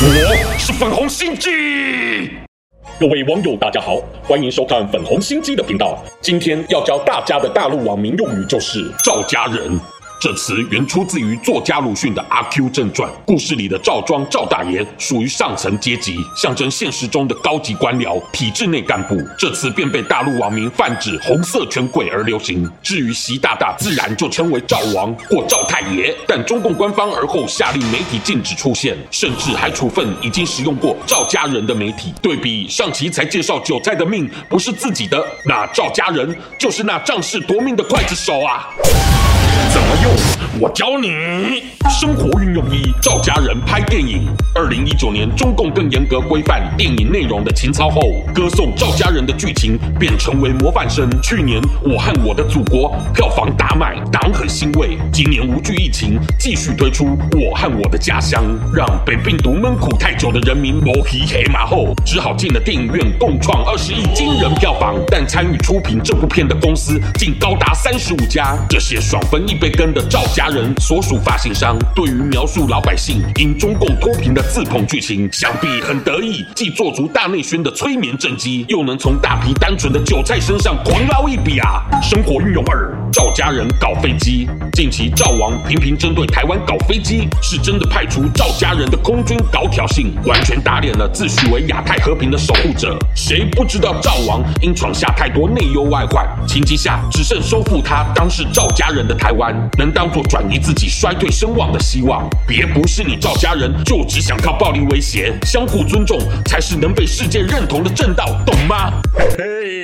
我是粉红心机。各位网友，大家好，欢迎收看粉红心机的频道。今天要教大家的大陆网民用语就是“赵家人”。这词原出自于作家鲁迅的《阿 Q 正传》，故事里的赵庄赵大爷属于上层阶级，象征现实中的高级官僚、体制内干部。这词便被大陆网民泛指红色权贵而流行。至于习大大，自然就称为赵王或赵太爷。但中共官方而后下令媒体禁止出现，甚至还处分已经使用过“赵家人”的媒体。对比上期才介绍韭菜的命不是自己的，那赵家人就是那仗势夺命的刽子手啊！我教你。生活运用一：赵家人拍电影。二零一九年，中共更严格规范电影内容的情操后，歌颂赵家人的剧情便成为模范生。去年，我和我的祖国票房大卖，党很欣慰。今年无惧疫情，继续推出我和我的家乡，让被病毒闷苦太久的人民磨皮黑马后，只好进了电影院，共创二十亿惊人票房。但参与出品这部片的公司竟高达三十五家，这些爽分一杯羹的赵家 人所属发行商。对于描述老百姓因中共脱贫的自捧剧情，想必很得意，既做足大内宣的催眠正绩，又能从大批单纯的韭菜身上狂捞一笔啊！生活运用二：赵家人搞飞机。近期赵王频频针对台湾搞飞机，是真的派出赵家人的空军搞挑衅，完全打脸了自诩为亚太和平的守护者。谁不知道赵王因闯下太多内忧外患，情急下只剩收复他当是赵家人的台湾，能当作转移自己衰退声望的希望。别不是你赵家人就只想靠暴力威胁，相互尊重才是能被世界认同的正道，懂吗？嘿嘿，